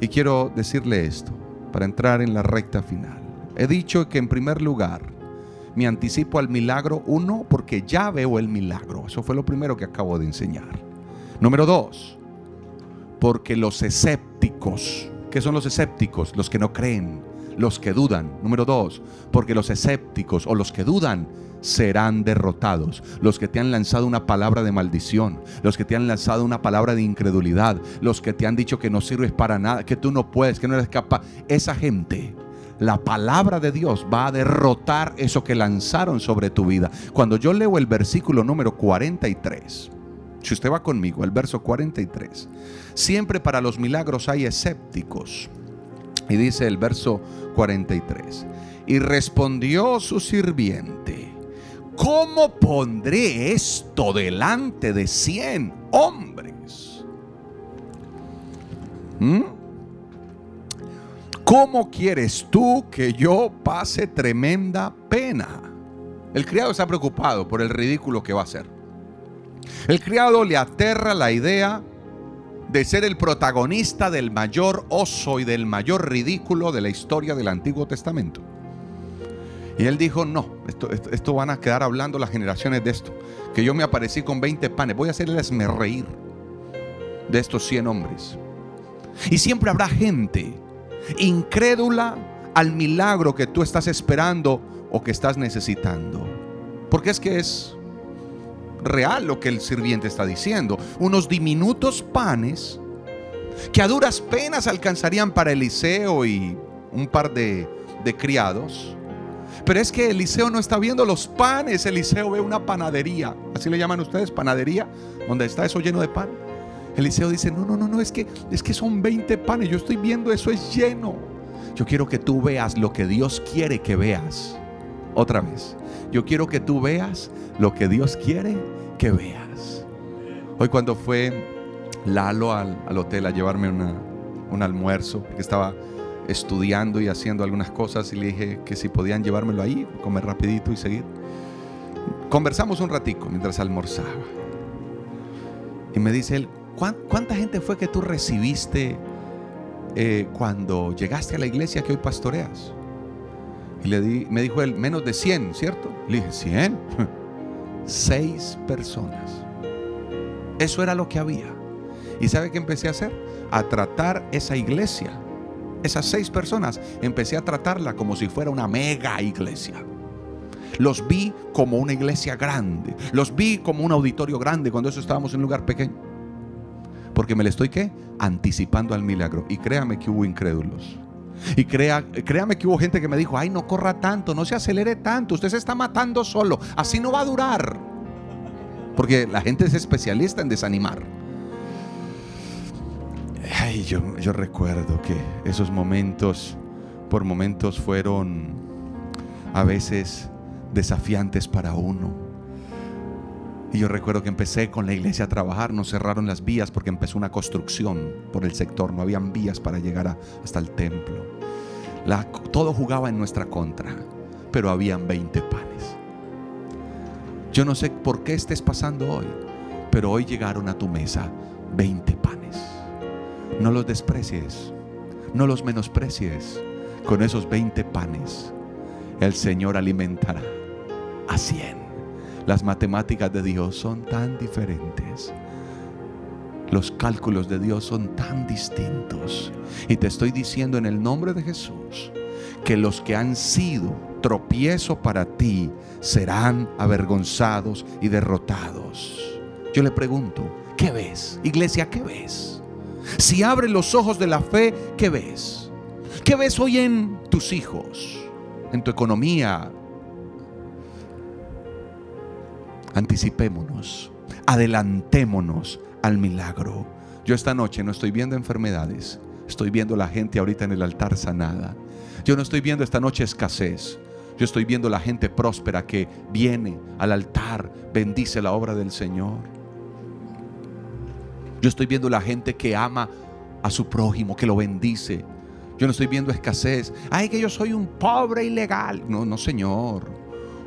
Y quiero decirle esto para entrar en la recta final. He dicho que en primer lugar me anticipo al milagro, uno, porque ya veo el milagro. Eso fue lo primero que acabo de enseñar. Número dos, porque los escépticos, ¿qué son los escépticos? Los que no creen, los que dudan. Número dos, porque los escépticos o los que dudan serán derrotados. Los que te han lanzado una palabra de maldición, los que te han lanzado una palabra de incredulidad, los que te han dicho que no sirves para nada, que tú no puedes, que no eres capaz. Esa gente, la palabra de Dios va a derrotar eso que lanzaron sobre tu vida. Cuando yo leo el versículo número 43, si usted va conmigo, el verso 43, siempre para los milagros hay escépticos. Y dice el verso 43. Y respondió su sirviente, ¿cómo pondré esto delante de cien hombres? ¿Mm? ¿Cómo quieres tú que yo pase tremenda pena? El criado está preocupado por el ridículo que va a hacer. El criado le aterra la idea de ser el protagonista del mayor oso y del mayor ridículo de la historia del Antiguo Testamento. Y él dijo, no, esto, esto, van a quedar hablando las generaciones de esto. Que yo me aparecí con 20 panes, voy a hacerles me reír de estos 100 hombres. Y siempre habrá gente incrédula al milagro que tú estás esperando o que estás necesitando. Porque es que es real lo que el sirviente está diciendo. Unos diminutos panes que a duras penas alcanzarían para Eliseo y un par de, criados. Pero es que Eliseo no está viendo los panes, Eliseo ve una panadería. Así le llaman ustedes, panadería, donde está eso lleno de pan. Eliseo dice, no, no, no, no, es que, es que son 20 panes, yo estoy viendo eso es lleno. Yo quiero que tú veas lo que Dios quiere que veas. Otra vez, yo quiero que tú veas lo que Dios quiere que veas. Hoy cuando fue Lalo al, hotel a llevarme un almuerzo, que estaba estudiando y haciendo algunas cosas y le dije que si podían llevármelo ahí, comer rapidito y seguir. Conversamos un ratico mientras almorzaba. Y me dice él, ¿cuánta gente fue que tú recibiste eh, cuando llegaste a la iglesia que hoy pastoreas? Y le di, me dijo él, menos de 100, ¿cierto? Le dije, 100. Seis personas. Eso era lo que había. ¿Y sabe qué empecé a hacer? A tratar esa iglesia. Esas seis personas, empecé a tratarla como si fuera una mega iglesia. Los vi como una iglesia grande. Los vi como un auditorio grande cuando eso estábamos en un lugar pequeño. Porque me le estoy ¿qué? anticipando al milagro. Y créame que hubo incrédulos. Y crea, créame que hubo gente que me dijo, ay, no corra tanto, no se acelere tanto, usted se está matando solo, así no va a durar. Porque la gente es especialista en desanimar. Ay, yo, yo recuerdo que esos momentos, por momentos fueron a veces desafiantes para uno. Y yo recuerdo que empecé con la iglesia a trabajar, nos cerraron las vías porque empezó una construcción por el sector, no habían vías para llegar hasta el templo. todo jugaba en nuestra contra. pero habían 20 panes. Yo no sé por qué estés pasando hoy, pero hoy llegaron a tu mesa 20 panes. No los desprecies, no los menosprecies. Con esos 20 panes, el Señor alimentará a 100. Las matemáticas de Dios son tan diferentes. Los cálculos de Dios son tan distintos. Y te estoy diciendo en el nombre de Jesús que los que han sido tropiezo para ti serán avergonzados y derrotados. Yo le pregunto, ¿qué ves? Iglesia, ¿qué ves? Si abres los ojos de la fe, ¿qué ves? ¿Qué ves hoy en tus hijos? En tu economía. Anticipémonos, adelantémonos al milagro. Yo esta noche no estoy viendo enfermedades, estoy viendo la gente ahorita en el altar sanada. Yo no estoy viendo esta noche escasez. Yo estoy viendo la gente próspera que viene al altar, bendice la obra del Señor. Yo estoy viendo la gente que ama a su prójimo, que lo bendice. Yo no estoy viendo escasez. Ay, que yo soy un pobre ilegal. No, no, Señor.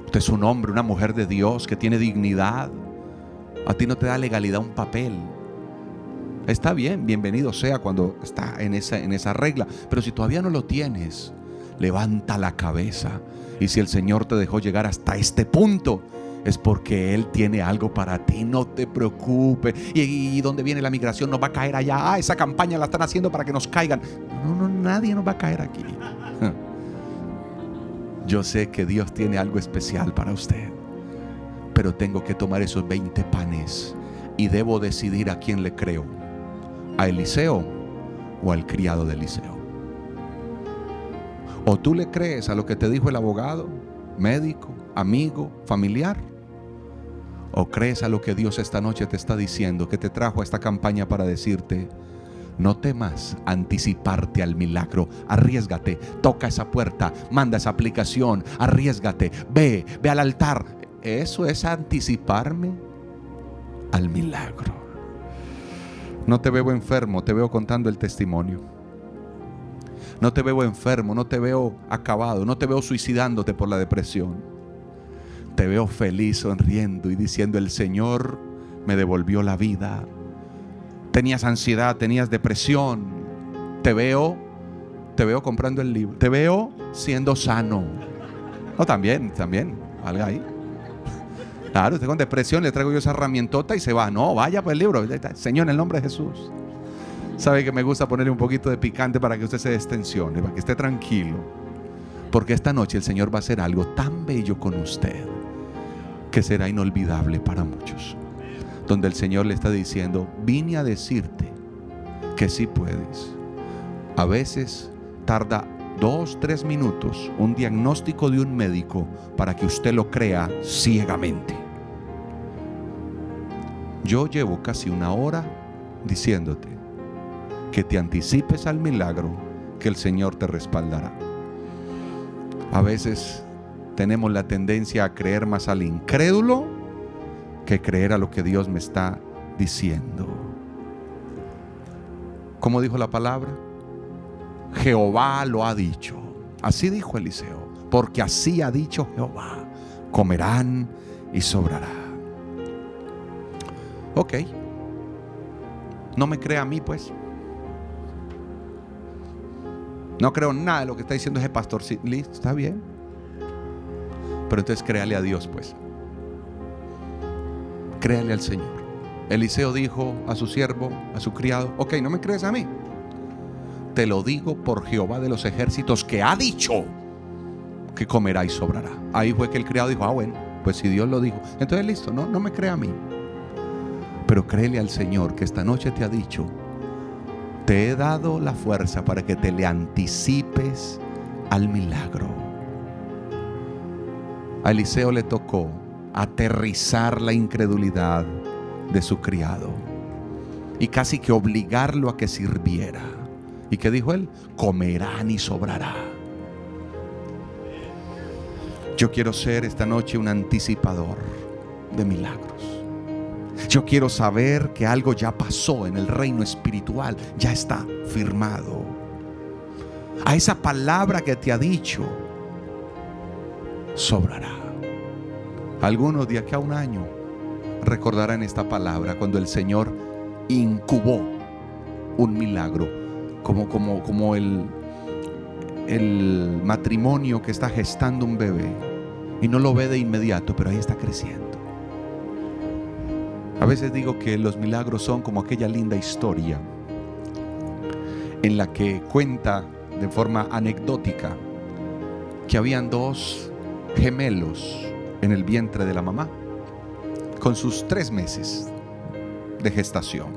Usted es un hombre, una mujer de Dios que tiene dignidad. A ti no te da legalidad un papel. Está bien, bienvenido sea cuando está en esa, en esa regla. Pero si todavía no lo tienes, levanta la cabeza. Y si el Señor te dejó llegar hasta este punto, es porque Él tiene algo para ti. No te preocupes. ¿Y, dónde viene la migración? Nos va a caer allá. Ah, esa campaña la están haciendo para que nos caigan. No, no, nadie nos va a caer aquí. Yo sé que Dios tiene algo especial para usted. Pero tengo que tomar esos 20 panes y debo decidir a quién le creo. ¿A Eliseo o al criado de Eliseo? ¿O tú le crees a lo que te dijo el abogado, médico, amigo, familiar? ¿O crees a lo que Dios esta noche te está diciendo, que te trajo a esta campaña para decirte, no temas anticiparte al milagro. Arriesgate, toca esa puerta, manda esa aplicación, arriesgate, ve, ve al altar. Eso es anticiparme al milagro. No te veo enfermo, te veo contando el testimonio. No te veo enfermo, no te veo acabado, no te veo suicidándote por la depresión. Te veo feliz, sonriendo y diciendo, el Señor me devolvió la vida. Tenías ansiedad, tenías depresión. Te veo, te veo comprando el libro. Te veo siendo sano. No, también, también, algo ahí. Claro, usted con depresión le traigo yo esa herramientota y se va. No, vaya por el libro. Señor, en el nombre de Jesús. Sabe que me gusta ponerle un poquito de picante para que usted se destensione, para que esté tranquilo. Porque esta noche el Señor va a hacer algo tan bello con usted que será inolvidable para muchos. Donde el Señor le está diciendo, vine a decirte que sí puedes. A veces tarda dos, tres minutos un diagnóstico de un médico para que usted lo crea ciegamente. Yo llevo casi una hora diciéndote que te anticipes al milagro que el Señor te respaldará. A veces tenemos la tendencia a creer más al incrédulo que creer a lo que Dios me está diciendo. ¿Cómo dijo la palabra? Jehová lo ha dicho. Así dijo Eliseo, porque así ha dicho Jehová, comerán y sobrará. Ok. No me crea a mí, pues. No creo nada de lo que está diciendo ese pastor. Listo, está bien. Pero entonces créale a Dios, pues. Créale al Señor. Eliseo dijo a su siervo, a su criado, ok, no me crees a mí. Te lo digo por Jehová de los ejércitos que ha dicho que comerá y sobrará. Ahí fue que el criado dijo, ah, bueno, pues si Dios lo dijo. Entonces listo, no, no me crea a mí. Pero créele al Señor que esta noche te ha dicho te he dado la fuerza para que te le anticipes al milagro. A Eliseo le tocó aterrizar la incredulidad de su criado y casi que obligarlo a que sirviera. ¿Y qué dijo él? Comerán y sobrará. Yo quiero ser esta noche un anticipador de milagros. Yo quiero saber que algo ya pasó en el reino espiritual, ya está firmado. A esa palabra que te ha dicho, sobrará. Algunos de aquí a un año recordarán esta palabra cuando el Señor incubó un milagro, como, como, como el, el matrimonio que está gestando un bebé y no lo ve de inmediato, pero ahí está creciendo. A veces digo que los milagros son como aquella linda historia en la que cuenta de forma anecdótica que habían dos gemelos en el vientre de la mamá con sus tres meses de gestación.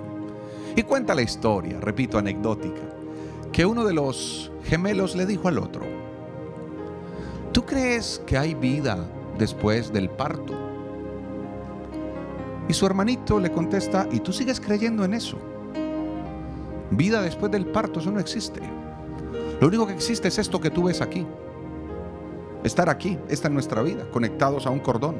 Y cuenta la historia, repito, anecdótica, que uno de los gemelos le dijo al otro, ¿tú crees que hay vida después del parto? Y su hermanito le contesta, ¿y tú sigues creyendo en eso? Vida después del parto, eso no existe. Lo único que existe es esto que tú ves aquí. Estar aquí, esta es nuestra vida, conectados a un cordón.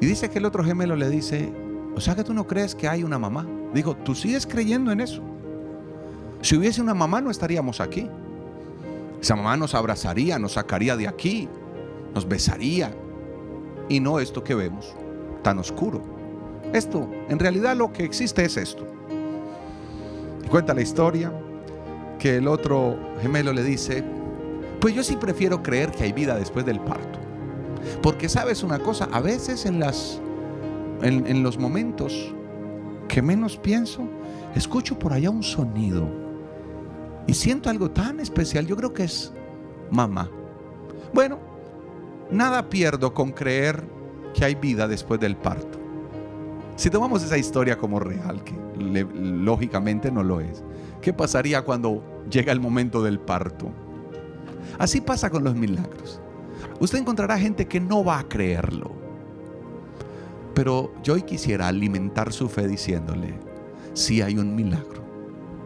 Y dice que el otro gemelo le dice, o sea que tú no crees que hay una mamá. Digo, tú sigues creyendo en eso. Si hubiese una mamá no estaríamos aquí. Esa mamá nos abrazaría, nos sacaría de aquí, nos besaría. Y no esto que vemos, tan oscuro. Esto, en realidad lo que existe es esto. cuenta la historia que el otro gemelo le dice, pues yo sí prefiero creer que hay vida después del parto. Porque sabes una cosa, a veces en, las, en, los momentos que menos pienso, escucho por allá un sonido y siento algo tan especial. Yo creo que es mamá. Bueno, nada pierdo con creer que hay vida después del parto. Si tomamos esa historia como real, que lógicamente no lo es, ¿qué pasaría cuando llega el momento del parto? Así pasa con los milagros. Usted encontrará gente que no va a creerlo. Pero yo hoy quisiera alimentar su fe diciéndole, si hay un milagro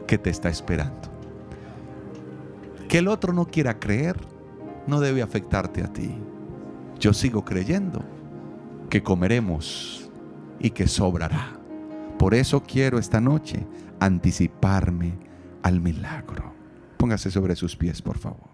que te está esperando. Que el otro no quiera creer no debe afectarte a ti. Yo sigo creyendo que comeremos y que sobrará. Por eso quiero esta noche anticiparme al milagro. Póngase sobre sus pies, por favor.